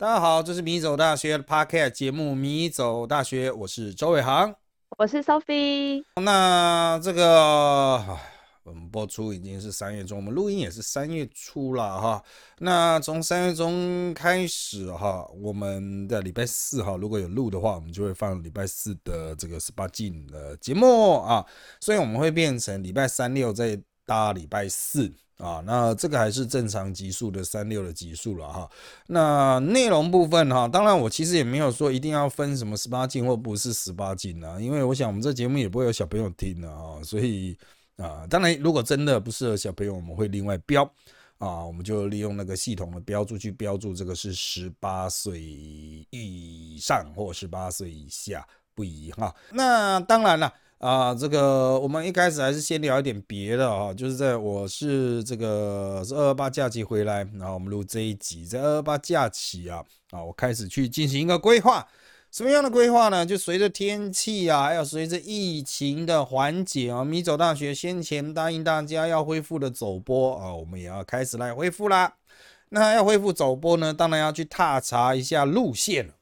大家好，这是米走大学的 Podcast 节目《米走大学》，我是周伟航，我是 Sophie。那这个我们播出已经是三月中，我们录音也是三月初了哈。那从三月中开始哈，我们的礼拜四哈，如果有录的话，我们就会放礼拜四的这个十八禁的节目啊，所以我们会变成礼拜三六再搭礼拜四。啊，那这个还是正常级数的三六的级数了哈。那内容部分哈，当然我其实也没有说一定要分什么十八禁或不是十八禁啊，因为我想我们这节目也不会有小朋友听的啊，所以啊，当然如果真的不适合小朋友，我们会另外标啊，我们就利用那个系统的标注去标注这个是十八岁以上或十八岁以下不宜哈。那当然了。啊，这个我们一开始还是先聊一点别的啊，就是在我是这个是二二八假期回来，然后我们录这一集，在二二八假期啊，啊，我开始去进行一个规划，什么样的规划呢？就随着天气啊，还有随着疫情的缓解啊，米走大学先前答应大家要恢复的走播啊，我们也要开始来恢复啦。那要恢复走播呢，当然要去踏查一下路线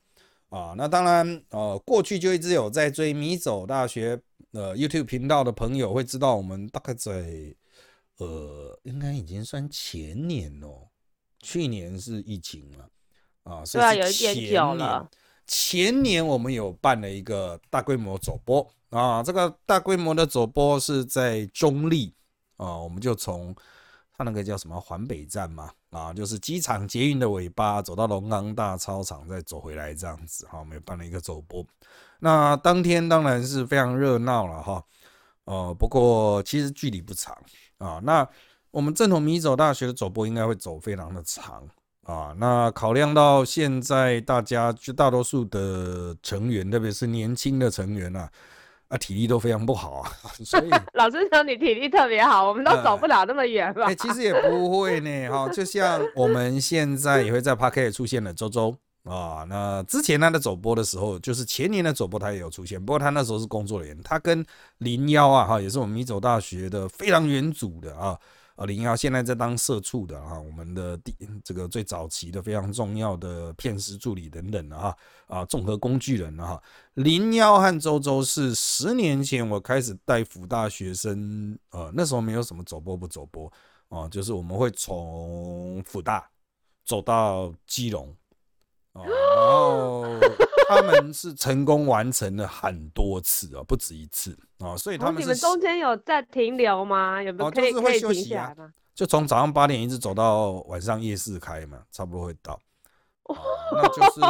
啊。那当然，呃，过去就一直有在追米走大学。呃，YouTube 频道的朋友会知道，我们大概在呃，应该已经算前年哦，去年是疫情了啊，对啊，有一点久了。前年我们有办了一个大规模走播啊，这个大规模的走播是在中立啊，我们就从它那个叫什么环北站嘛啊，就是机场捷运的尾巴，走到龙岗大操场，再走回来这样子哈，我们办了一个走播。那当天当然是非常热闹了哈，呃，不过其实距离不长啊。那我们正统米走大学的走播应该会走非常的长啊。那考量到现在大家绝大多数的成员，特别是年轻的成员啊，啊体力都非常不好啊，所以 老师说你体力特别好，我们都走不了那么远吧？哎，其实也不会呢哈，就像我们现在也会在 p a r k 出现的周周。啊，那之前他的走播的时候，就是前年的走播，他也有出现。不过他那时候是工作人员，他跟林幺啊，哈，也是我们米走大学的非常元祖的啊，啊，林幺现在在当社畜的啊，我们的第这个最早期的非常重要的片师助理等等的哈，啊，综合工具人了哈。林幺和周周是十年前我开始带辅大学生，呃，那时候没有什么走播不走播啊，就是我们会从辅大走到基隆。然后他们是成功完成了很多次哦，不止一次哦，所以他们你们中间有在停留吗？有没有可以可以停下来吗？就从早上八点一直走到晚上夜市开嘛，差不多会到。哦那就是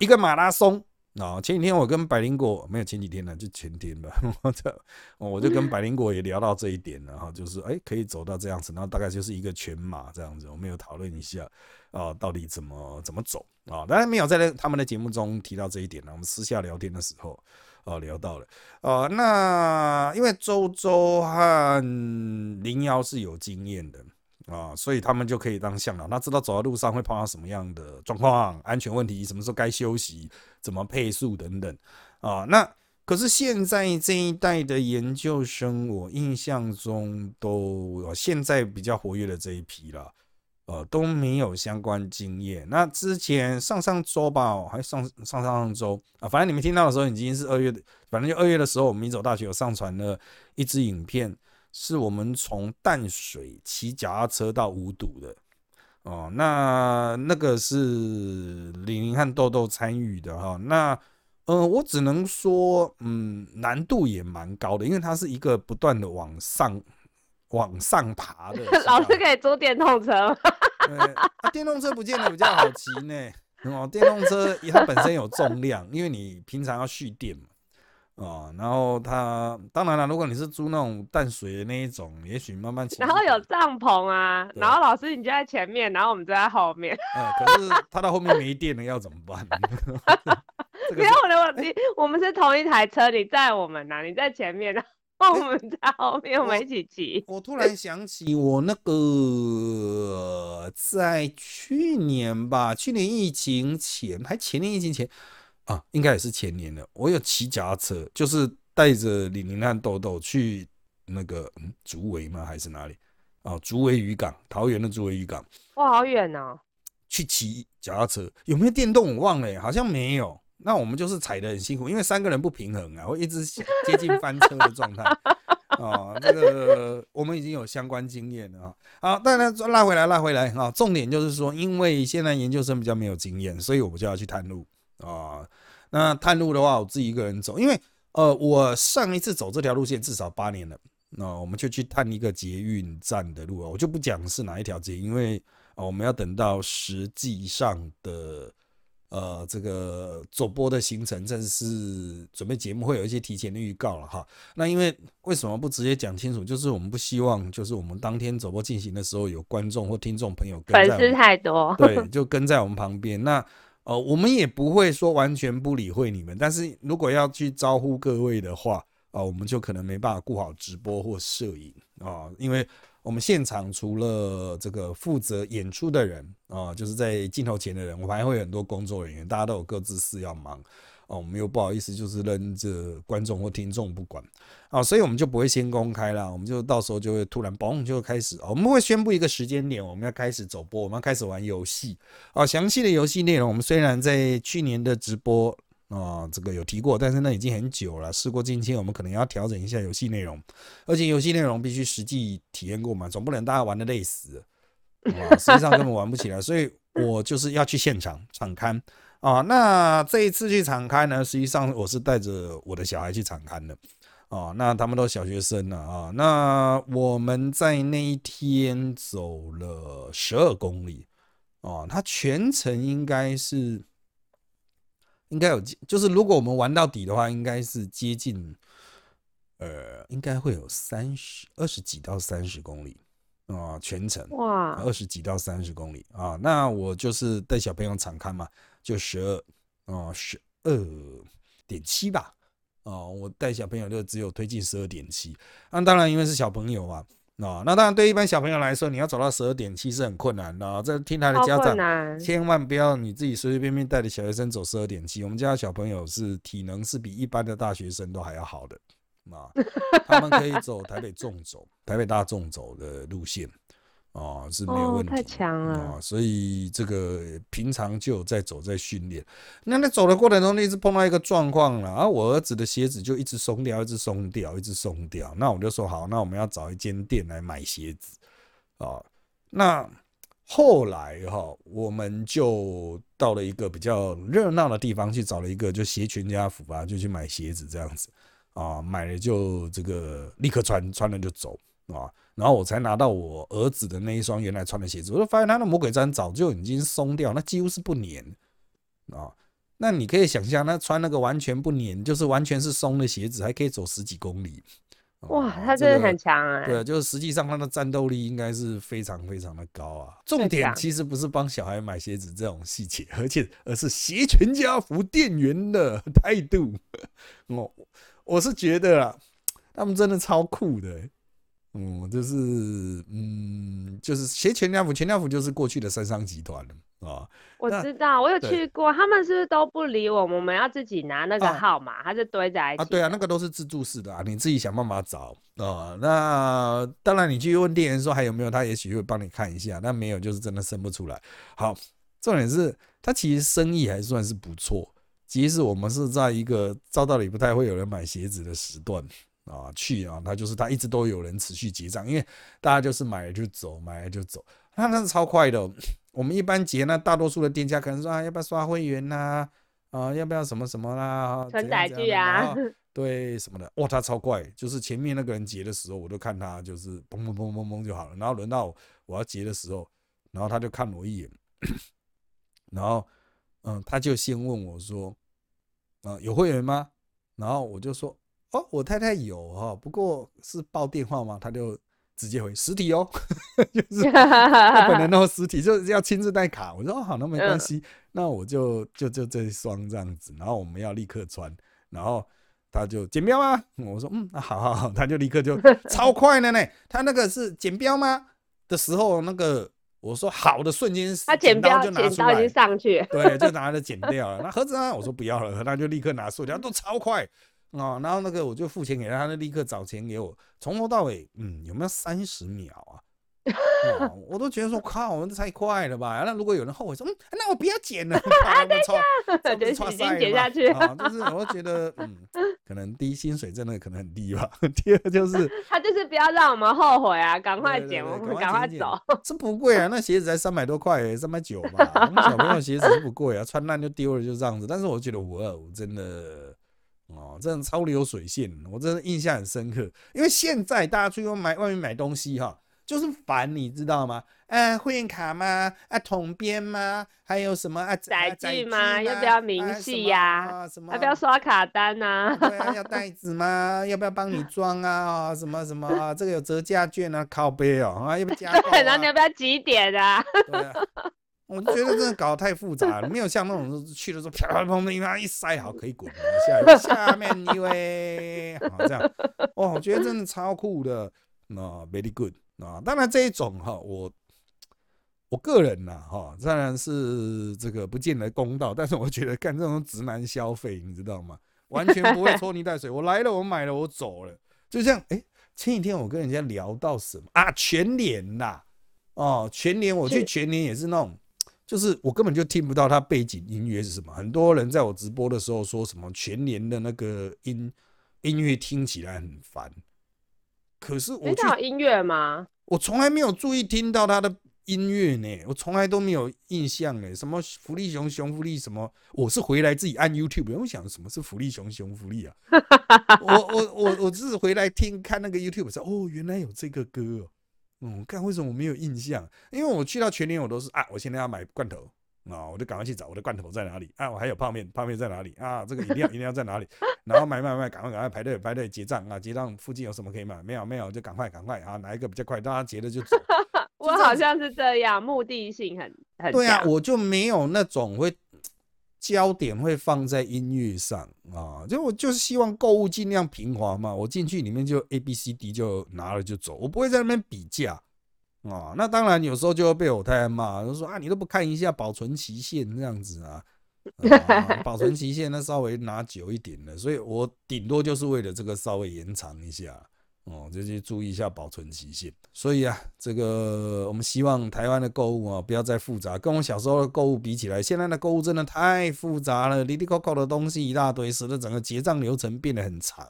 一个马拉松。啊，前几天我跟百灵果没有前几天了，就前天吧，我就我就跟百灵果也聊到这一点了哈，就是哎可以走到这样子，然后大概就是一个全马这样子，我们有讨论一下啊，到底怎么怎么走啊？当然没有在他们的节目中提到这一点呢，我们私下聊天的时候啊聊到了啊，那因为周周和林瑶是有经验的。啊，所以他们就可以当向导，他知道走在路上会碰到什么样的状况、安全问题，什么时候该休息，怎么配速等等。啊，那可是现在这一代的研究生，我印象中都现在比较活跃的这一批了，呃，都没有相关经验。那之前上上周吧，还上上上上周啊，反正你们听到的时候已经是二月的，反正就二月的时候，我们民走大学有上传了一支影片。是我们从淡水骑脚踏车到五堵的哦，那那个是李宁和豆豆参与的哈，那呃，我只能说，嗯，难度也蛮高的，因为它是一个不断的往上往上爬的。老师可以租电动车对，电动车不见得比较好骑呢。哦，电动车它本身有重量，因为你平常要蓄电嘛。哦，然后它当然了，如果你是租那种淡水的那一种，也许慢慢骑。然后有帐篷啊，然后老师你就在前面，然后我们就在后面。呃，可是它到后面没电了，要怎么办？没有我的问题，我们是同一台车，你在我们啊？你在前面，然后 我们在后面，我们一起骑。我突然想起我那个在去年吧，去年疫情前，还前年疫情前。啊，应该也是前年了。我有骑脚踏车，就是带着李宁和豆豆去那个嗯竹围吗？还是哪里？啊，竹围渔港，桃园的竹围渔港。哇，好远哦！去骑脚踏车，有没有电动我忘了，好像没有。那我们就是踩的很辛苦，因为三个人不平衡啊，会一直接近翻车的状态 哦。这个我们已经有相关经验了啊。好，当然拉回来，拉回来啊。重点就是说，因为现在研究生比较没有经验，所以我们就要去探路啊。那探路的话，我自己一个人走，因为呃，我上一次走这条路线至少八年了。那我们就去探一个捷运站的路啊，我就不讲是哪一条捷，因为啊，我们要等到实际上的。呃，这个走播的行程正是准备节目会有一些提前的预告了哈。那因为为什么不直接讲清楚？就是我们不希望，就是我们当天走播进行的时候，有观众或听众朋友粉丝太多，对，就跟在我们旁边。那呃，我们也不会说完全不理会你们，但是如果要去招呼各位的话啊，我们就可能没办法顾好直播或摄影啊，因为。我们现场除了这个负责演出的人啊，就是在镜头前的人，我们还会有很多工作人员，大家都有各自事要忙哦。我们又不好意思，就是扔着观众或听众不管啊，所以我们就不会先公开了，我们就到时候就会突然嘣就开始，我们会宣布一个时间点，我们要开始走播，我们要开始玩游戏啊。详细的游戏内容，我们虽然在去年的直播。啊，这个有提过，但是那已经很久了。事过境迁，我们可能要调整一下游戏内容，而且游戏内容必须实际体验过嘛，总不能大家玩的累死，啊，实际上根本玩不起来。所以我就是要去现场场刊啊。那这一次去场刊呢，实际上我是带着我的小孩去场刊的啊。那他们都小学生了啊。那我们在那一天走了十二公里啊，他全程应该是。应该有，就是如果我们玩到底的话，应该是接近，呃，应该会有三十二十几到三十公里啊，全程哇，二十几到三十公里啊。那我就是带小朋友敞开嘛，就十二啊，十二点七吧啊，我带小朋友就只有推进十二点七。那当然，因为是小朋友啊。哦，那当然，对一般小朋友来说，你要走到十二点七是很困难的。这听他的家长，千万不要你自己随随便便带着小学生走十二点七。我们家小朋友是体能是比一般的大学生都还要好的啊，他们可以走台北纵走、台北大众走的路线。哦，是没有问题，太强了哦！所以这个平常就有在走，在训练。那在走的过程中，一直碰到一个状况了，啊，我儿子的鞋子就一直松掉，一直松掉，一直松掉。那我就说好，那我们要找一间店来买鞋子啊。那后来哈，我们就到了一个比较热闹的地方去找了一个就鞋全家福啊，就去买鞋子这样子啊。买了就这个立刻穿，穿了就走啊。然后我才拿到我儿子的那一双原来穿的鞋子，我就发现他的魔鬼毡早就已经松掉，那几乎是不粘啊。那你可以想象，他穿那个完全不粘，就是完全是松的鞋子，还可以走十几公里。哇，他真的很强哎！对，就是实际上他的战斗力应该是非常非常的高啊。重点其实不是帮小孩买鞋子这种细节，而且而是鞋全家福店员的态度。我 我是觉得啊，他们真的超酷的。嗯，就是嗯，就是鞋全家福，全家福就是过去的三商集团了啊。我知道，我有去过，他们是不是都不理我们？我们要自己拿那个号码，它是堆在一起啊？对啊，那个都是自助式的啊，你自己想办法找啊。那当然，你去问店员说还有没有，他也许会帮你看一下。那没有，就是真的生不出来。好，重点是他其实生意还算是不错，即使我们是在一个照道理不太会有人买鞋子的时段。啊，去啊，他就是他一直都有人持续结账，因为大家就是买了就走，买了就走，他那是超快的。我们一般结那大多数的店家可能说啊，要不要刷会员呐？啊，要不要什么什么啦？存载具啊，对什么的，哇，他超快，就是前面那个人结的时候，我都看他就是砰砰砰砰砰就好了，然后轮到我要结的时候，然后他就看我一眼，然后嗯，他就先问我说，啊，有会员吗？然后我就说。哦，我太太有哈，不过是报电话嘛，他就直接回实体哦，就是他本人弄实体就是要亲自带卡。我说哦好，那没关系，那我就就就这一双这样子，然后我们要立刻穿，然后他就剪标吗？我说嗯，好好好，他就立刻就 超快的呢。他那个是剪标吗的时候，那个我说好的瞬间，他剪标就拿出来，已经上去，对，就拿 着剪掉了。那盒子呢？我说不要了，他就立刻拿塑料，都超快。啊，然后那个我就付钱给他，他就立刻找钱给我，从头到尾，嗯，有没有三十秒啊？我都觉得说靠，我们这太快了吧？那如果有人后悔说，嗯，那我不要剪了，啊，等一下，就已经剪下去啊。就是我觉得，嗯，可能第一薪水真的可能很低吧。第二就是 他就是不要让我们后悔啊，赶快剪，我们赶快走。是不贵啊，那鞋子才三百多块，三百九吧。我们小朋友鞋子是不贵啊，穿烂就丢了，就这样子。但是我觉得五二五真的。哦，这种超流水线，我真的印象很深刻。因为现在大家出去买外面买东西哈，就是烦，你知道吗？啊，会员卡吗？啊，统编吗？还有什么啊？载具吗？要不要明细呀？啊什么？要不要刷卡单呐？对啊，要 袋子吗？要不要帮你装啊？什么什么啊？这个有折价券啊，靠背哦啊，要不要加？对，然后你要不要几点啊？对啊。我觉得真的搞得太复杂了，没有像那种去的时候啪啪砰砰一塞好可以滚下下面一位好这样，哇，我觉得真的超酷的，那 very good 啊，当然这一种哈，我我个人呐哈，当然是这个不见得公道，但是我觉得干这种直男消费，你知道吗？完全不会拖泥带水，我来了，我买了，我走了，就这样。哎，前几天我跟人家聊到什么啊？全年呐，哦，全年我去全年也是那种。就是我根本就听不到他背景音乐是什么。很多人在我直播的时候说什么全年的那个音音乐听起来很烦，可是我知音乐吗？我从来没有注意听到他的音乐呢，我从来都没有印象呢。什么福利熊熊福利什么？我是回来自己按 YouTube，我想什么是福利熊熊福利啊？我我我我只是回来听看那个 YouTube 说哦，原来有这个歌。嗯，看为什么我没有印象？因为我去到全年，我都是啊，我现在要买罐头啊，我就赶快去找我的罐头在哪里啊，我还有泡面，泡面在哪里啊？这个一定要一定要在哪里？然后买买买，赶快赶快排队排队结账啊！结账附近有什么可以买？没有没有，就赶快赶快啊！哪一个比较快？大家结了就走。我好像是这样，目的性很很对啊，我就没有那种会。焦点会放在音乐上啊，就我就是希望购物尽量平滑嘛。我进去里面就 A B C D 就拿了就走，我不会在那边比价啊。那当然有时候就会被我太太骂，就说啊你都不看一下保存期限这样子啊，保存期限那稍微拿久一点的，所以我顶多就是为了这个稍微延长一下。哦，就去注意一下保存期限。所以啊，这个我们希望台湾的购物啊，不要再复杂。跟我小时候的购物比起来，现在的购物真的太复杂了，里里扣扣的东西一大堆，使得整个结账流程变得很长。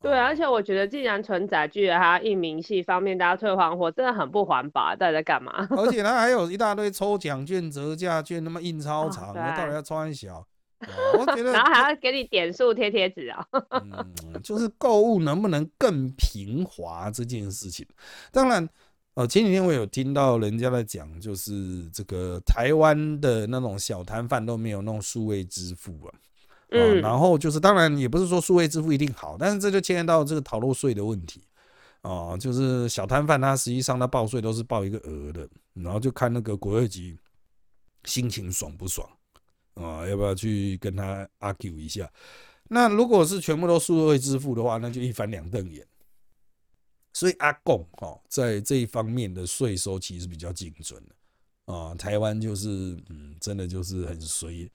对，而且我觉得，既然存载具还要印明细，方便大家退还货，真的很不环保。到底在干嘛？而且它还有一大堆抽奖券、折价券，那么印超 长，到底要穿小？我觉得，然后还要给你点数贴贴纸啊。嗯，就是购物能不能更平滑这件事情。当然，呃，前几天我有听到人家在讲，就是这个台湾的那种小摊贩都没有弄数位支付啊。嗯。然后就是，当然也不是说数位支付一定好，但是这就牵连到这个逃漏税的问题啊。就是小摊贩他实际上他报税都是报一个额的，然后就看那个国税局心情爽不爽。啊，要不要去跟他 argue 一下？那如果是全部都数位支付的话，那就一翻两瞪眼。所以阿贡哈在这一方面的税收其实比较精准的啊。台湾就是嗯，真的就是很随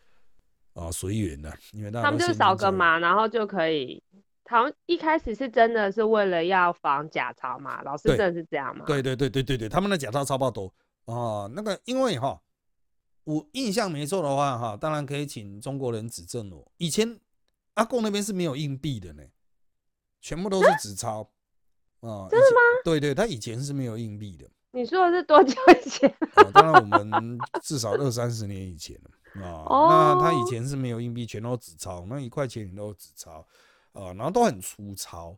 啊随缘的，因为他们就扫个码，然后就可以。好像一开始是真的是为了要防假钞嘛，老师真的是这样吗？对对对对对对，他们的假钞超爆多啊。那个因为哈。我印象没错的话，哈，当然可以请中国人指正我。以前阿贡那边是没有硬币的呢，全部都是纸钞啊。真的吗？对对，他以前是没有硬币的。你说的是多久以前？当然，我们至少二三十年以前了啊。那他以前是没有硬币，全都纸钞，那一块钱都是纸钞啊，然后都很粗糙。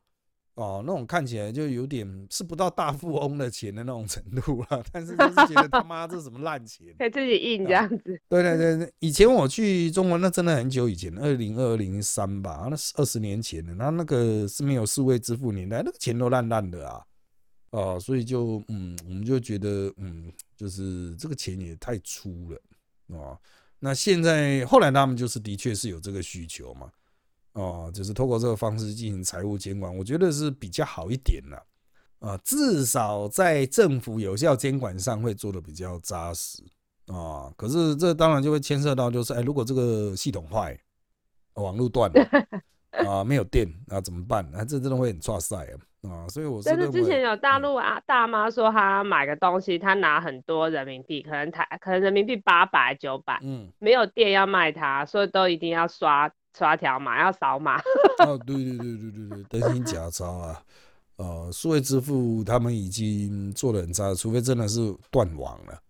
哦，那种看起来就有点是不到大富翁的钱的那种程度了，但是就是觉得他妈这什么烂钱，可以自己印这样子。对对对，以前我去中国那真的很久以前，二零二零三吧，那是二十年前的，那那个是没有四位支付年代，那个钱都烂烂的啊，啊，所以就嗯，我们就觉得嗯，就是这个钱也太粗了啊。那现在后来他们就是的确是有这个需求嘛。哦，就是透过这个方式进行财务监管，我觉得是比较好一点的啊，至少在政府有效监管上会做的比较扎实啊。可是这当然就会牵涉到，就是哎，如果这个系统坏，网络断了啊，没有电啊，怎么办？啊，这真的会很抓塞啊啊！所以我是但是之前有大嗯陆啊大妈说她买个东西，她拿很多人民币，可能台可能人民币八百九百，嗯，没有店要卖她，所以都一定要刷刷条码，要扫码。哦，对对对对对对，担心假钞啊，呃，数位支付他们已经做的很差，除非真的是断网了。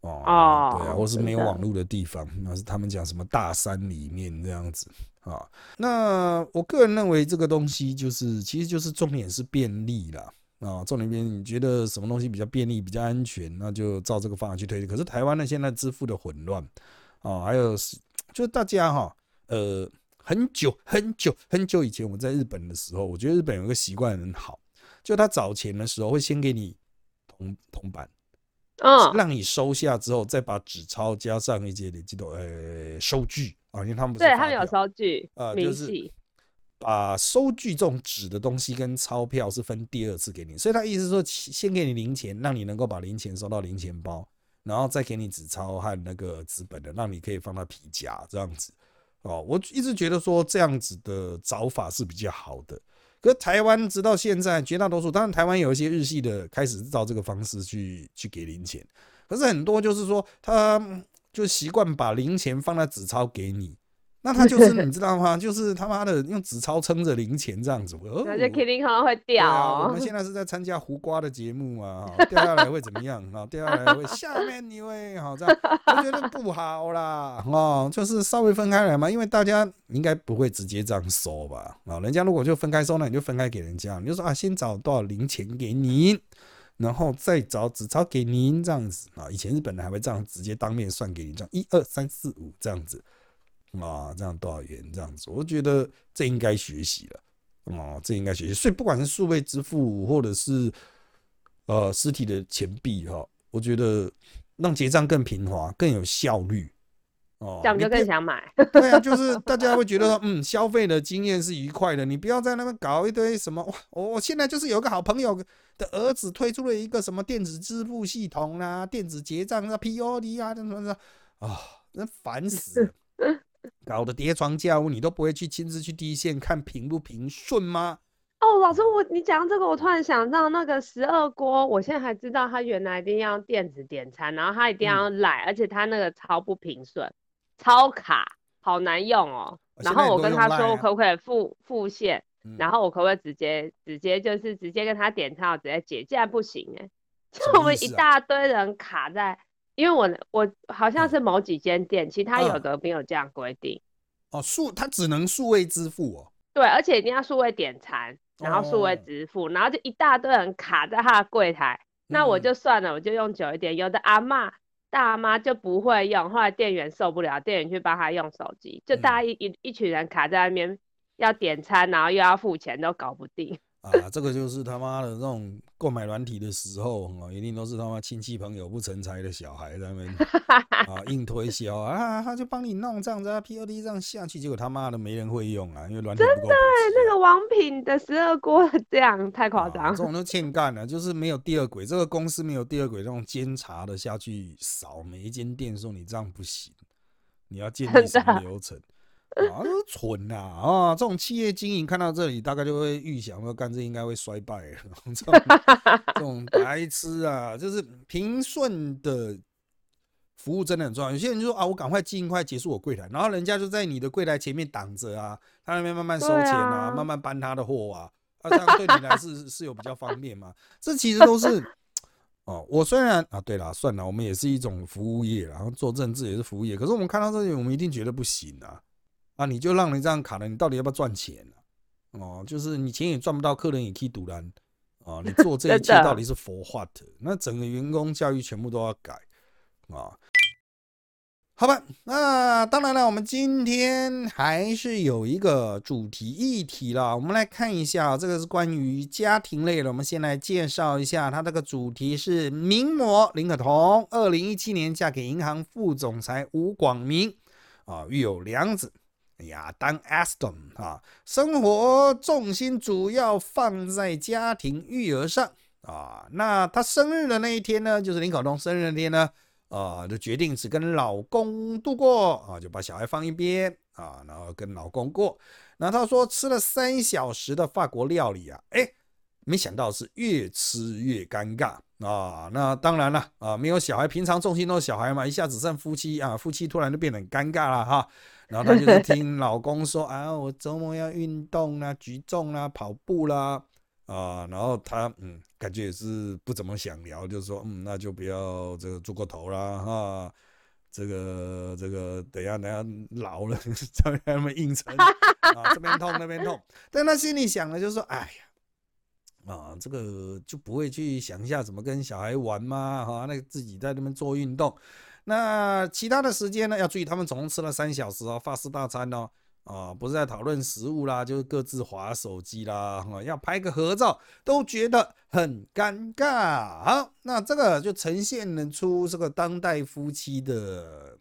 哦，哦对啊，或是没有网络的地方，那是他们讲什么大山里面这样子啊。那我个人认为这个东西就是，其实就是重点是便利啦。啊，重点便利，你觉得什么东西比较便利、比较安全，那就照这个方向去推。可是台湾呢，现在支付的混乱啊，还有是，就是大家哈，呃，很久 很久很久以前我在日本的时候，我觉得日本有一个习惯很好，就他找钱的时候会先给你铜铜板。嗯，让你收下之后，再把纸钞加上一些你记得呃收据啊，因为他们对他们有收据呃，就是，把收据这种纸的东西跟钞票是分第二次给你，所以他意思是说，其先给你零钱，让你能够把零钱收到零钱包，然后再给你纸钞和那个纸本的，让你可以放到皮夹这样子。哦，我一直觉得说这样子的找法是比较好的。可台湾直到现在，绝大多数，当然台湾有一些日系的开始照这个方式去去给零钱，可是很多就是说他就习惯把零钱放在纸钞给你，那他就是 你知道吗？就是他妈的用纸钞撑着零钱这样子。哦然后就 Kitty 可能会对掉啊，我哦们。现在是在参加胡瓜的节目啊，哈 掉下来会怎么样啊？掉下来会下面一位好这样，我觉得不好啦，哦，就是稍微分开来嘛，因为大家应该不会直接这样收吧？啊，人家如果就分开收，那你就分开给人家，你就说啊，先找多少零钱给您，然后再找纸钞给您这样子啊。以前日本人还会这样直接当面算给你，这样一二三四五这样子啊，这样多少元这样子，我觉得这应该学习了。哦，这应该学习。所以不管是数位支付或者是呃实体的钱币哈，我觉得让结账更平滑、更有效率。哦，这样就更想买。对啊，就是大家会觉得说，嗯，消费的经验是愉快的。你不要在那边搞一堆什么哇，我我现在就是有个好朋友的儿子推出了一个什么电子支付系统啦、电子结账啊、POD 啊，什么什么啊，那烦死了。搞得叠床架屋，你都不会去亲自去第一线看平不平顺吗？哦，老师，我你讲这个，我突然想到那个十二锅，我现在还知道它原来一定要电子点餐，然后它一定嗯要赖，而且它那个超不平顺，超卡，好难用哦。然后我跟他说我可不可以付付现，嗯然后我可不可以直接直接就是直接跟他点餐，我直接结，竟然不行哎、就 我们一大堆人卡在，因为我我好像嗯是某几间店，其他有嗯的没有这样规定。哦，数它只能数位支付哦。对，而且一定要数位点餐，然后数位哦支付，然后就一大堆人卡在他的柜台。那我嗯就算了，我就用久一点。有的阿嬷、大妈就不会用，后来店员受不了，店员去帮他用手机，就大家一一群人卡在那边要点餐，然后又要付钱，都搞不定。啊，这个就是他妈的那种购买软体的时候啊，一定都是他妈亲戚朋友不成才的小孩在那边啊硬推销啊，他就帮你弄这样子啊，POD 这样下去，结果他妈的没人会用啊，因为软体不够普及啊。那个王品的十二锅 这样太夸啊张这。种都欠干了，就是没有第二轨，这个公司没有第二轨，这种监察的下去扫每一间店，说你这样不行，你要建立什么流程？啊，都蠢呐！啊，这种企业经营看到这里，大概就会预想说，干这应该会衰败了。这种这种白痴啊，就是平顺的服务真的很重要。有些人就说啊，我赶快尽快结束我柜台，然后人家就在你的柜台前面挡着啊，他那边慢慢收对钱啊，啊慢慢搬他的货啊，啊，这样对你来是 是有比较方便嘛？这其实都是。哦，我虽然啊，对了，算了，我们也是一种服务业，然后做政治也是服务业，可是我们看到这里，我们一定觉得不行啊！啊，你就让人这样卡了，你到底要不要赚钱啊？哦，就是你钱也赚不到，客人也可以堵拦啊！你做这一 切到底是 for what？那整个员工教育全部都要改啊！好吧，那当然了，我们今天还是有一个主题议题啦。我们来看一下，这个是关于家庭类的。我们先来介绍一下，它这个主题是名模林可彤，二零一七年嫁给银行副总裁吴广明啊，育有两子。亚当 Aston 啊，生活重心主要放在家庭育儿上啊。那他生日的那一天呢，就是林可东生日那天呢，啊，就决定只跟老公度过啊，就把小孩放一边啊，然后跟老公过。那他说吃了三小时的法国料理啊，哎，没想到是越吃越尴尬啊。那当然了啊，没有小孩，平常重心都是小孩嘛，一下子剩夫妻啊，夫妻突然就变得很尴尬了哈。然后他就是听老公说 啊，我周末要运动啦，举重啦，跑步啦。啊，然后他嗯，感觉也是不怎么想聊，就是说嗯，那就不要这个做过头啦哈，这个这个等下等下老了再那么硬撑啊，这边痛那边痛，但他心里想的就是说，哎呀，啊这个就不会去想一下怎么跟小孩玩嘛？哈，那个自己在那边做运动，那其他的时间呢，要注意，他们总共吃了三小时哦，法式大餐哦。啊，不是在讨论食物啦，就是各自划手机啦，哈，要拍个合照都觉得很尴尬。好，那这个就呈现了出这个当代夫妻的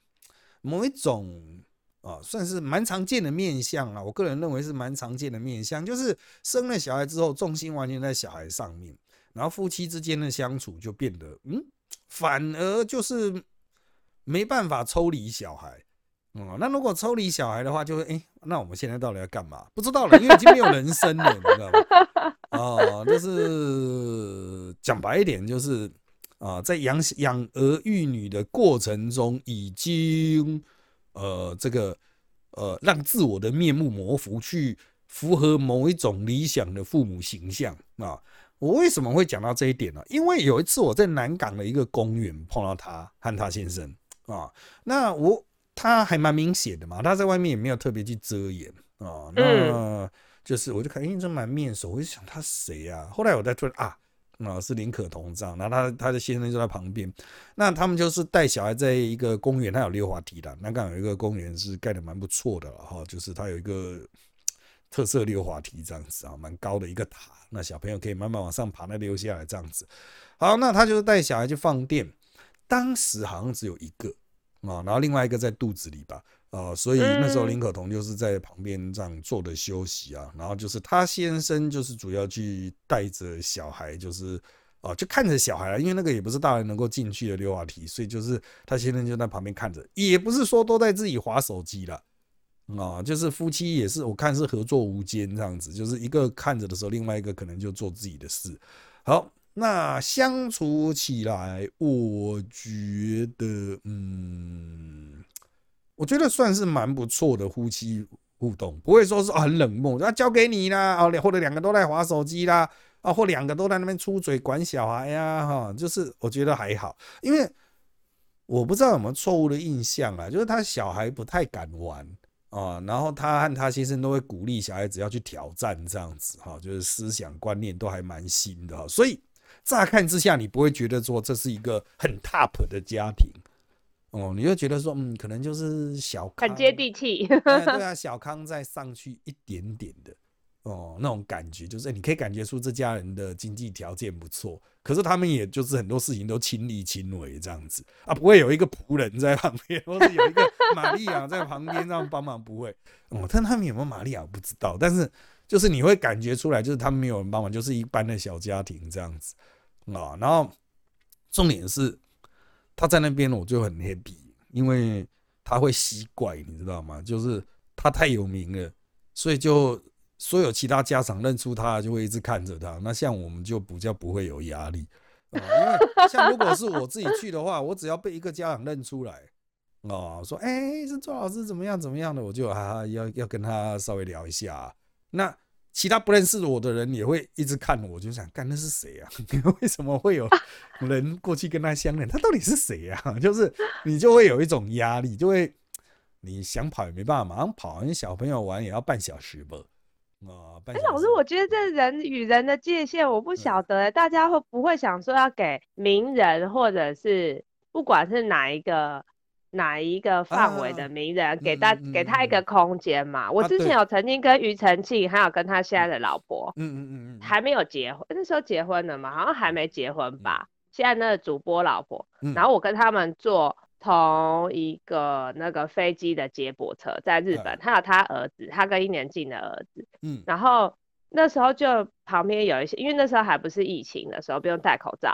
某一种啊，算是蛮常见的面相了。我个人认为是蛮常见的面相，就是生了小孩之后，重心完全在小孩上面，然后夫妻之间的相处就变得，嗯，反而就是没办法抽离小孩。哦，那如果抽离小孩的话，就会哎，那我们现在到底要干嘛？不知道了，因为已经没有人生了，你知道吗？哦，就是讲白一点，就是啊，在养养儿育女的过程中，已经呃，这个呃，让自我的面目模糊，去符合某一种理想的父母形象啊。我为什么会讲到这一点呢？因为有一次我在南港的一个公园碰到他和他先生啊，那我。他还蛮明显的嘛，他在外面也没有特别去遮掩啊。那就是我就看，哎，这蛮面熟，我就想他谁呀？后来我再突然啊，啊是林可彤这样。然后他他的先生就在旁边。那他们就是带小孩在一个公园，他有溜滑梯的。南港有一个公园是盖的蛮不错的了哈，就是它有一个特色溜滑梯这样子啊，蛮高的一个塔。那小朋友可以慢慢往上爬，那溜下来这样子。好，那他就是带小孩去放电，当时好像只有一个。啊，然后另外一个在肚子里吧，啊，所以那时候林可彤就是在旁边这样坐着休息啊，然后就是他先生就是主要去带着小孩，就是啊，就看着小孩了，因为那个也不是大人能够进去的溜滑梯，所以就是他先生就在旁边看着，也不是说都在自己划手机了，啊，就是夫妻也是我看是合作无间这样子，就是一个看着的时候，另外一个可能就做自己的事，好。那相处起来，我觉得，嗯，我觉得算是蛮不错的夫妻互动，不会说是很冷漠，要交给你啦，啊，或者两个都在划手机啦，啊，或两个都在那边出嘴管小孩呀，哈，就是我觉得还好，因为我不知道有没有错误的印象啊，就是他小孩不太敢玩啊，然后他和他先生都会鼓励小孩子要去挑战这样子，哈，就是思想观念都还蛮新的，所以。乍看之下，你不会觉得说这是一个很 top 的家庭哦，你就觉得说，嗯，可能就是小康，很接地气。对啊，小康再上去一点点的哦，那种感觉就是你可以感觉出这家人的经济条件不错，可是他们也就是很多事情都亲力亲为这样子啊，不会有一个仆人在旁边，或者有一个玛利亚在旁边这样帮忙，不会哦。但他们有没有玛利亚不知道，但是就是你会感觉出来，就是他们没有人帮忙，就是一般的小家庭这样子。啊，然后重点是他在那边，我就很 happy，因为他会吸怪，你知道吗？就是他太有名了，所以就所有其他家长认出他，就会一直看着他。那像我们就比较不会有压力啊，因为像如果是我自己去的话，我只要被一个家长认出来哦，说哎，是周老师怎么样怎么样的，我就啊要要跟他稍微聊一下。那其他不认识我的人也会一直看我，就想干那是谁啊？为什么会有人过去跟他相认？他到底是谁啊？就是你就会有一种压力，就会你想跑也没办法，马上跑。你小朋友玩也要半小时吧？啊，哎，老师，我觉得这人与人的界限我不晓得，大家会不会想说要给名人或者是不管是哪一个？哪一个范围的名人给他给他一个空间嘛？我之前有曾经跟庾澄庆，还有跟他现在的老婆，嗯嗯嗯嗯，还没有结婚，那时候结婚了嘛？好像还没结婚吧？现在那个主播老婆，然后我跟他们坐同一个那个飞机的接驳车，在日本，他有他儿子，他跟一年近的儿子，嗯，然后那时候就旁边有一些，因为那时候还不是疫情的时候，不用戴口罩。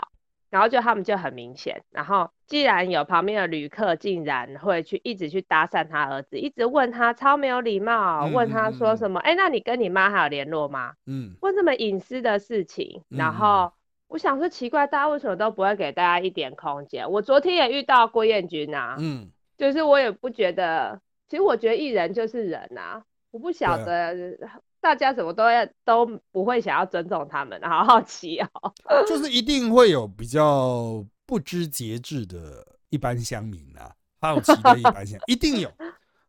然后就他们就很明显，然后既然有旁边的旅客竟然会去一直去搭讪他儿子，一直问他超没有礼貌，问他说什么？哎，那你跟你妈还有联络吗？嗯，问这么隐私的事情，然后我想说奇怪，大家为什么都不会给大家一点空间？我昨天也遇到郭彦军啊，嗯，就是我也不觉得，其实我觉得艺人就是人啊，我不晓得。大家怎么都要都不会想要尊重他们，好好奇哦。就是一定会有比较不知节制的一般乡民啊，好奇的一般乡，一定有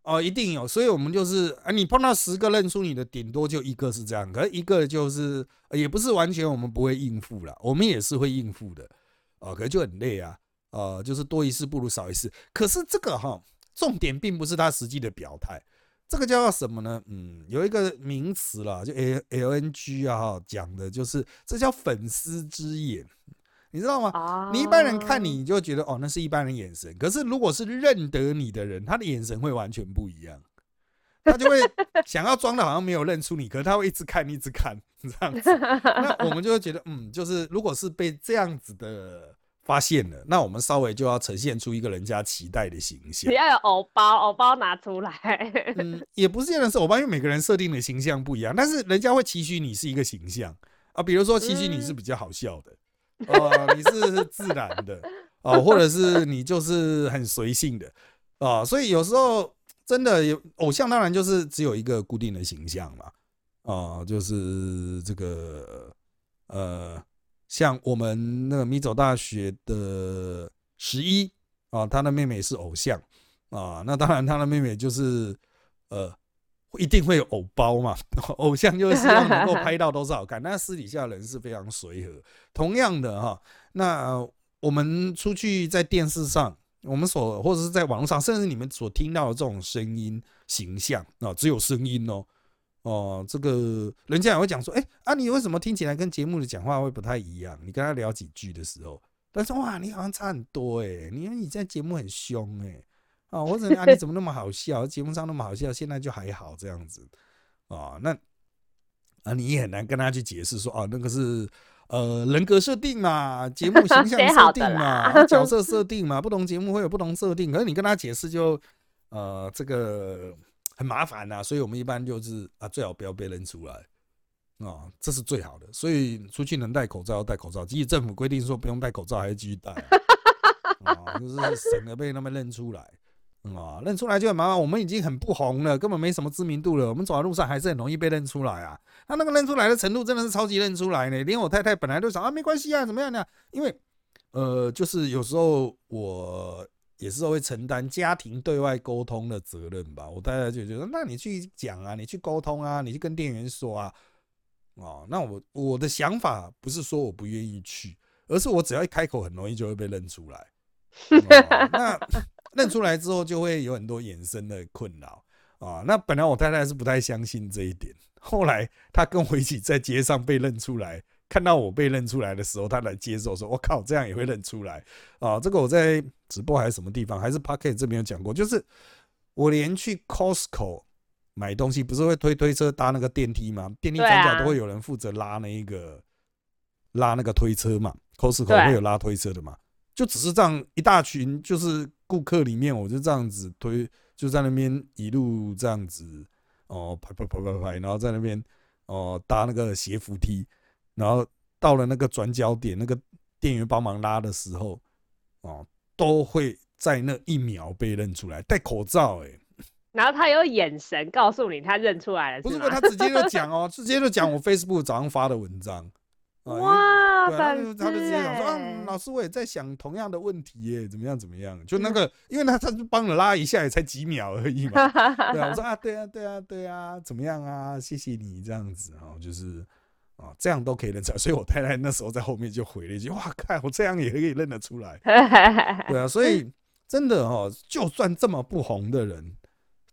哦，一定有。所以我们就是啊，你碰到十个认出你的，顶多就一个是这样，可是一个就是也不是完全我们不会应付了，我们也是会应付的哦，可是就很累啊，呃，就是多一事不如少一事。可是这个哈，重点并不是他实际的表态。这个叫什么呢？嗯，有一个名词啦，就 L L N G 啊，讲的就是这叫粉丝之眼，你知道吗？你一般人看你，你就觉得哦，那是一般人眼神。可是如果是认得你的人，他的眼神会完全不一样，他就会 想要装的好像没有认出你，可是他会一直看，一直看这样子。那我们就会觉得，嗯，就是如果是被这样子的。发现了，那我们稍微就要呈现出一个人家期待的形象。你要有偶包，偶包拿出来。嗯，也不是这样是偶包，因为每个人设定的形象不一样。但是人家会期许你是一个形象啊，比如说期许你是比较好笑的，哦，你是自然的，哦，或者是你就是很随性的，啊，所以有时候真的有偶像，当然就是只有一个固定的形象嘛，啊，就是这个呃。像我们那个米走大学的十一啊，他的妹妹是偶像啊，那当然他的妹妹就是呃，一定会有偶包嘛，偶像就是希望能够 拍到都是好看，但私底下人是非常随和。同样的哈，那我们出去在电视上，我们所或者是在网络上，甚至你们所听到的这种声音形象啊，只有声音哦。哦，这个人家也会讲说，哎啊，你为什么听起来跟节目的讲话会不太一样？你跟他聊几句的时候，他说哇，你好像差很多哎，你你在节目很凶哎，啊，或者啊你怎么那么好笑？节目上那么好笑，现在就还好这样子哦？那啊你也很难跟他去解释说，哦，那个是呃人格设定嘛，节目形象 设定嘛，角色设定嘛，不同节目会有不同设定，可是你跟他解释就呃这个。很麻烦呐，所以我们一般就是啊，最好不要被认出来啊，这是最好的。所以出去能戴口罩要戴口罩，即使政府规定说不用戴口罩，还是继续戴啊，就是 省得被他们认出来啊，认出来就很麻烦。我们已经很不红了，根本没什么知名度了，我们走在路上还是很容易被认出来啊。他那个认出来的程度真的是超级认出来呢，连我太太本来都想啊，没关系啊，怎么样呢？因为呃，就是有时候我。也是会承担家庭对外沟通的责任吧。我大概就觉得，那你去讲啊，你去沟通啊，你去跟店员说啊，哦，那我我的想法不是说我不愿意去，而是我只要一开口，很容易就会被认出来。那 认出来之后，就会有很多衍生的困扰啊。那本来我太太是不太相信这一点，后来她跟我一起在街上被认出来。看到我被认出来的时候，他来接受说：“我靠，这样也会认出来啊！”这个我在直播还是什么地方，还是 Pocket 这边有讲过，就是我连去 Costco 买东西，不是会推推车搭那个电梯吗？电梯转角都会有人负责拉那一个拉那个推车嘛，Costco 会有拉推车的嘛？就只是这样一大群，就是顾客里面，我就这样子推，就在那边一路这样子哦，排排排排排，然后在那边哦搭那个斜扶梯。然后到了那个转角点，那个店员帮忙拉的时候，哦，都会在那一秒被认出来，戴口罩哎。然后他有眼神告诉你他认出来了，不是不是，他直接就讲哦，直接就讲我 Facebook 早上发的文章。哇，他就他就直接讲说，嗯，老师我也在想同样的问题耶，怎么样怎么样？就那个，因为他他就帮了拉一下，也才几秒而已嘛。对啊，我说啊，对啊，对啊，对啊，怎么样啊？谢谢你这样子哦，就是。啊，这样都可以认出来，所以我太太那时候在后面就回了一句：“哇，看我这样也可以认得出来。”对啊，所以真的哦，就算这么不红的人，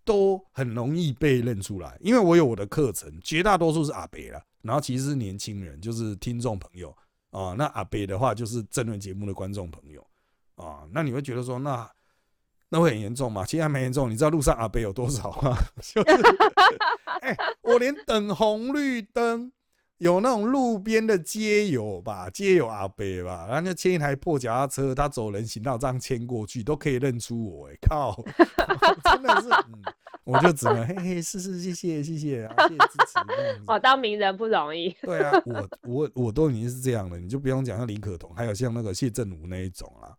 都很容易被认出来。因为我有我的课程，绝大多数是阿北了，然后其实是年轻人，就是听众朋友啊。那阿北的话，就是真人节目的观众朋友啊。那你会觉得说，那那会很严重吗？其实还没严重。你知道路上阿北有多少吗？就是，哎，我连等红绿灯。有那种路边的街友吧，街友阿伯吧，然后就牵一台破脚踏车，他走人行道这样牵过去，都可以认出我。哎，靠，真的是，嗯，我就只能嘿嘿，是是，谢谢谢谢啊，谢谢支持。我当名人不容易。对啊，我我我都已经是这样了，你就不用讲像林可彤，还有像那个谢振武那一种啊。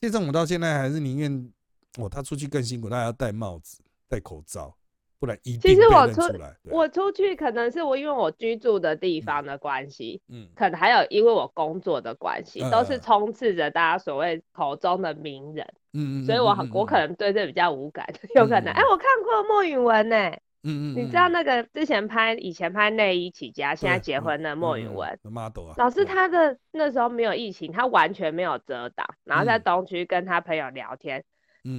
谢振武到现在还是宁愿，哦，他出去更辛苦，他还要戴帽子、戴口罩。不然一定其实我出，我出去可能是我因为我居住的地方的关系，嗯，可能还有因为我工作的关系，都是充斥着大家所谓口中的名人，嗯嗯，所以我很我可能对这比较无感，有可能，哎，我看过莫允文呢，嗯嗯，你知道那个之前拍以前拍内衣起家，现在结婚的莫允文，model 啊，老师他的那时候没有疫情，他完全没有遮挡，然后在东区跟他朋友聊天。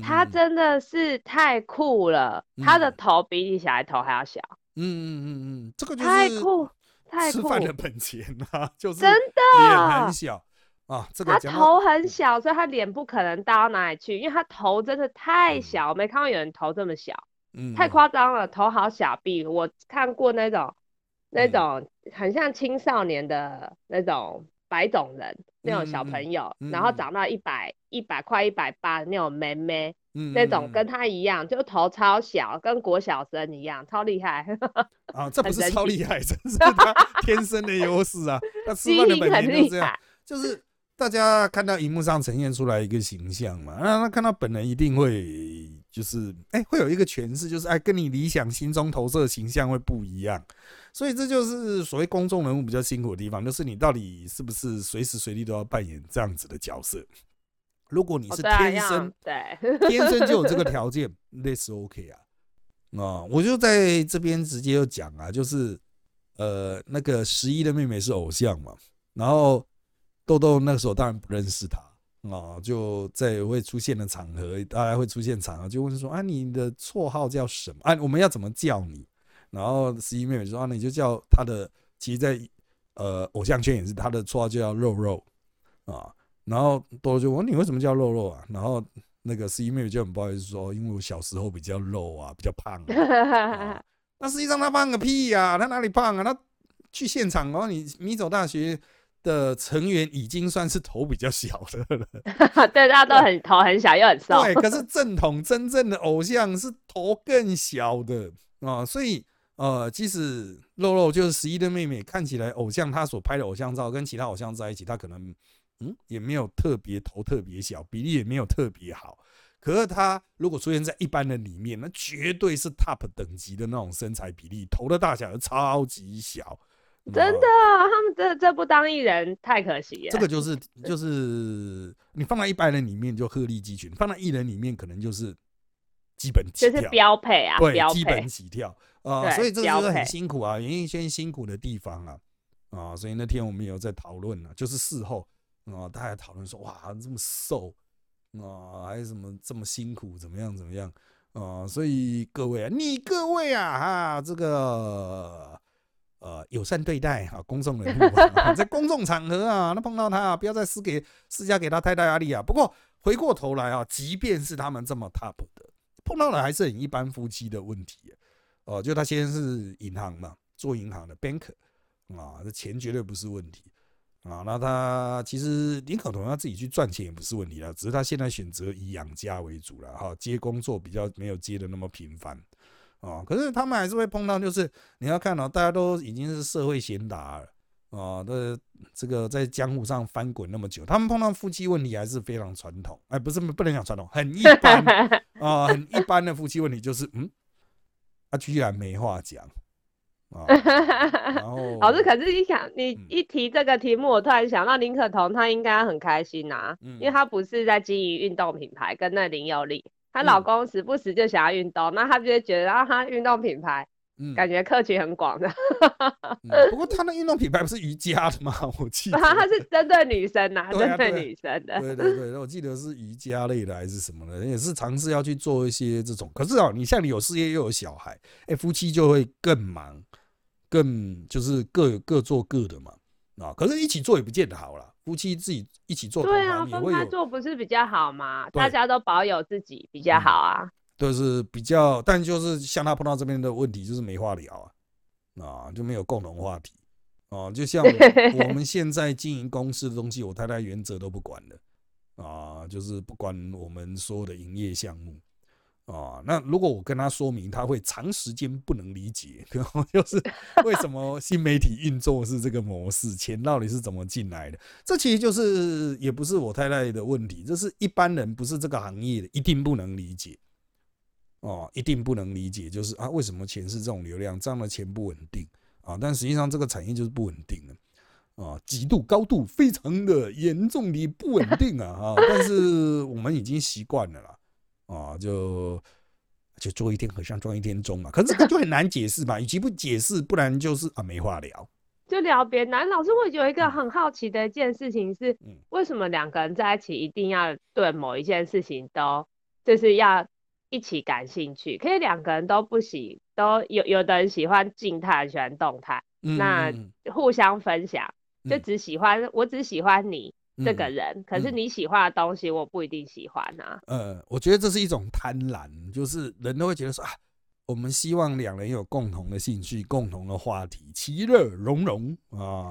他真的是太酷了，他的头比你小孩头还要小。嗯嗯嗯嗯，这个太酷，太酷。吃饭的本钱啊，就是真的脸很小啊。这个他头很小，所以他脸不可能大到哪里去，因为他头真的太小，我没看过有人头这么小，嗯，太夸张了，头好小，比我看过那种那种很像青少年的那种。白种人那种小朋友，然后长到一百一百快一百八那种妹妹，那种跟他一样，就头超小，跟国小生一样，超厉害。啊，这不是超厉害，这是 他天生的优势啊。他吃饭的本领就这样，就是大家看到荧幕上呈现出来一个形象嘛，那他看到本人一定会就是哎，会有一个诠释，就是哎，跟你理想心中投射的形象会不一样。所以这就是所谓公众人物比较辛苦的地方，就是你到底是不是随时随地都要扮演这样子的角色？如果你是天生对天生就有这个 条件，那是 OK 啊。啊，我就在这边直接就讲啊，就是呃，那个十一的妹妹是偶像嘛，然后豆豆那个时候当然不认识她啊，就在会出现的场合，大家会出现场合就问说啊，你的绰号叫什么？啊，我们要怎么叫你？然后十一妹妹说：“啊，你就叫她的，其实，在呃偶像圈也是她的绰号就叫肉肉啊。”然后多就问你为什么叫肉肉啊？然后那个十一妹妹就很不好意思说：“因为我小时候比较肉啊，比较胖。”那实际上她胖个屁呀！她哪里胖啊？她去现场哦，你米走大学的成员已经算是头比较小的了。对，大家都很头很小又很瘦。对，可是正统真正的偶像是头更小的啊，所以。呃，即使肉肉就是十一的妹妹，看起来偶像她所拍的偶像照跟其他偶像在一起，她可能嗯也没有特别头特别小，比例也没有特别好。可是她如果出现在一般人里面，那绝对是 top 等级的那种身材比例，头的大小超级小。真的，他们这这不当艺人太可惜了。这个就是就是你放在一般人里面就鹤立鸡群，放在艺人里面可能就是基本起跳，就是标配啊，对，基本起跳。啊，所以这个就是很辛苦啊，演艺圈辛苦的地方啊，啊，所以那天我们也有在讨论呢，就是事后啊，大家讨论说，哇，这么瘦啊，还是什么这么辛苦，怎么样怎么样啊？所以各位啊，你各位啊，哈，这个呃，友善对待啊，公众人物 在公众场合啊，那碰到他啊，不要再施给施加给他太大压力啊。不过回过头来啊，即便是他们这么 top 的，碰到了还是很一般夫妻的问题。哦，就他先生是银行嘛，做银行的 banker 啊，这钱绝对不是问题啊。那他其实林可彤他自己去赚钱也不是问题了，只是他现在选择以养家为主了哈，接工作比较没有接的那么频繁啊。可是他们还是会碰到，就是你要看到大家都已经是社会贤达了啊，的这个在江湖上翻滚那么久，他们碰到夫妻问题还是非常传统，哎，不是不能讲传统，很一般啊，很一般的夫妻问题就是嗯。他居然没话讲啊！然后老师，可是你想，你一提这个题目，我突然想到林可彤，她应该很开心呐，因为她不是在经营运动品牌，跟那林有利，她老公时不时就想要运动，那她就会觉得，然后她运动品牌。感觉客群很广的，不过他那运动品牌不是瑜伽的吗？我记得他是针对女生呐，针对女生的。对对对，我记得是瑜伽类的还是什么的，也是尝试要去做一些这种。可是哦，你像你有事业又有小孩，哎，夫妻就会更忙，更就是各各做各的嘛。啊，可是一起做也不见得好了，夫妻自己一起做，对啊，分开做不是比较好吗？大家都保有自己比较好啊。都是比较，但就是像他碰到这边的问题，就是没话聊啊，啊，就没有共同话题啊，就像我 我们现在经营公司的东西，我太太原则都不管的啊，就是不管我们所有的营业项目啊。那如果我跟他说明，他会长时间不能理解，然后就是为什么新媒体运作是这个模式，钱到底是怎么进来的？这其实就是也不是我太太的问题，这是一般人不是这个行业的一定不能理解哦，一定不能理解，就是啊，为什么钱是这种流量，这样的钱不稳定？啊，但实际上这个产业就是不稳定的啊，极度高度非常的严重的不稳定啊啊！但是我们已经习惯了啦，啊，就就做一天和尚撞一天钟嘛。可是这个就很难解释嘛，与其不解释，不然就是啊没话聊，就聊别男老师会有一个很好奇的一件事情是，为什么两个人在一起一定要对某一件事情都就是要。一起感兴趣，可以两个人都不喜，都有有的人喜欢静态，喜欢动态，那互相分享，就只喜欢我只喜欢你这个人，可是你喜欢的东西我不一定喜欢啊。呃，我觉得这是一种贪婪，就是人都会觉得说啊。我们希望两人有共同的兴趣、共同的话题，其乐融融啊。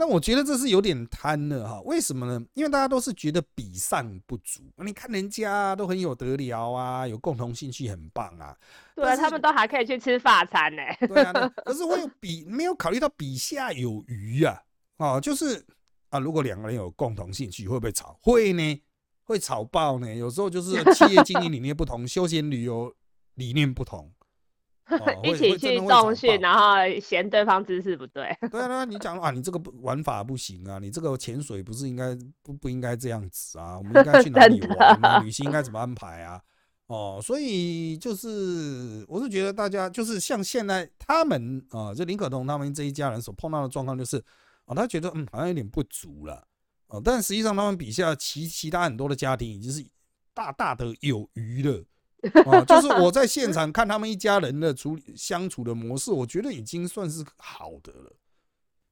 那那我觉得这是有点贪了哈。为什么呢？因为大家都是觉得比上不足。你看人家都很有得聊啊，有共同兴趣很棒啊。对啊，他们都还可以去吃法餐呢。对啊，可是我有比没有考虑到比下有余啊。哦，就是啊，如果两个人有共同兴趣，会不会吵？会呢，会吵爆呢。有时候就是企业经营理念不同，休闲旅游。理念不同，一起去重训，然后嫌对方姿势不对。对啊，那你讲啊，你这个玩法不行啊，你这个潜水不是应该不不应该这样子啊？我们应该去哪里 玩啊？旅行应该怎么安排啊？哦，所以就是我是觉得大家就是像现在他们啊，就林可彤他们这一家人所碰到的状况就是啊，他觉得嗯好像有点不足了哦，但实际上他们比下其其他很多的家庭已经是大大的有余了。哦，就是我在现场看他们一家人的处理相处的模式，我觉得已经算是好的了。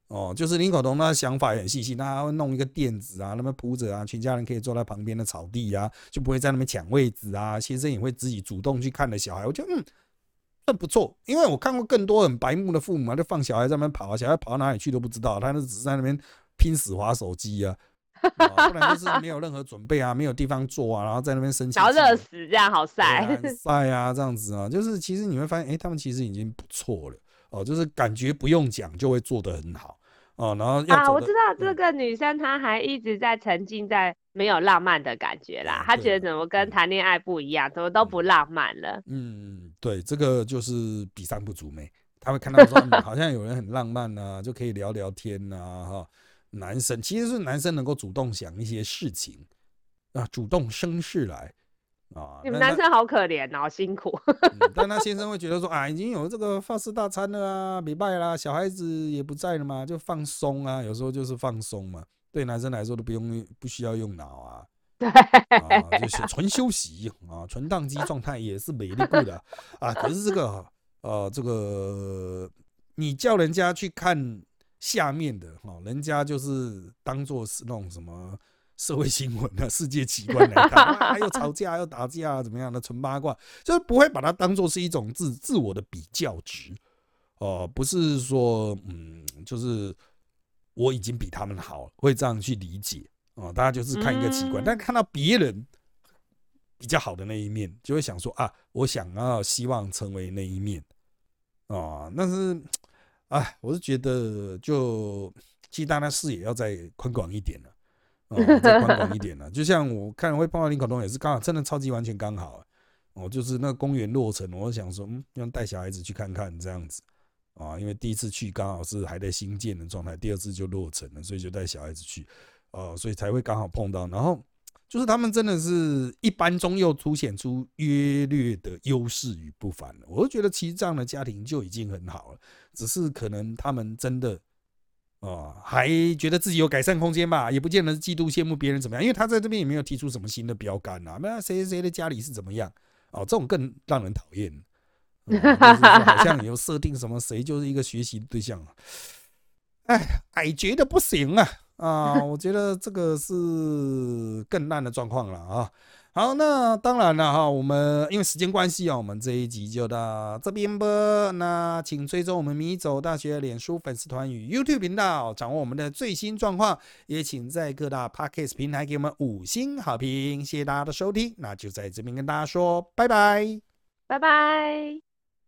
哦，就是林口彤他想法也很细心，他会弄一个垫子啊，那么铺着啊，全家人可以坐在旁边的草地啊，就不会在那边抢位置啊。先生也会自己主动去看的小孩，我觉得嗯，算不错。因为我看过更多很白目的父母啊，就放小孩在那边跑啊，小孩跑到哪里去都不知道，他那只是在那边拼死划手机啊。不然就是没有任何准备啊，没有地方坐啊，然后在那边生气，然后热死这样，好晒 晒啊，这样子啊，就是其实你会发现，哎，他们其实已经不错了哦，就是感觉不用讲就会做得很好哦，然后啊，我知道这个女生她还一直在沉浸在没有浪漫的感觉啦，她觉得怎么跟谈恋爱不一样，怎么都不浪漫了。嗯，对，这个就是比上不足没，他会看到说 好像有人很浪漫啊，就可以聊聊天啊，哈。男生其实是男生能够主动想一些事情啊，主动生事来啊。你们男生好可怜哦，辛苦。但他先生会觉得说 啊，已经有这个法式大餐了啊，礼拜啦，小孩子也不在了嘛，就放松啊。有时候就是放松嘛，对男生来说都不用不需要用脑啊，对，就是纯休息啊，纯宕机状态也是美丽不的啊。可是这个呃，这个你叫人家去看。下面的哈，人家就是当做是那种什么社会新闻啊、世界奇观来看，啊，又吵架又打架怎么样的纯八卦，就是不会把它当做是一种自自我的比较值哦，不是说嗯，就是我已经比他们好，会这样去理解哦。大家就是看一个奇观，但看到别人比较好的那一面，就会想说啊，我想要希望成为那一面啊，但是。哎，我是觉得，就其实大家视野要再宽广一点了，哦，再宽广一点了。就像我看会碰到林可东也是刚好，真的超级完全刚好，哦，就是那个公园落成，我想说，嗯，要带小孩子去看看这样子，啊，因为第一次去刚好是还在新建的状态，第二次就落成了，所以就带小孩子去，哦，所以才会刚好碰到，然后。就是他们真的是一般中又凸显出约略的优势与不凡了。我就觉得其实这样的家庭就已经很好了，只是可能他们真的啊还觉得自己有改善空间吧，也不见得是嫉妒羡慕别人怎么样，因为他在这边也没有提出什么新的标杆啊。那谁谁谁的家里是怎么样哦，这种更让人讨厌。好像有设定什么谁就是一个学习对象啊，哎，矮觉得不行啊。啊，我觉得这个是更烂的状况了啊！好，那当然了哈，我们因为时间关系啊，我们这一集就到这边吧。那请追踪我们米走大学脸书粉丝团与 YouTube 频道，掌握我们的最新状况。也请在各大 Podcast 平台给我们五星好评。谢谢大家的收听，那就在这边跟大家说拜拜，拜拜。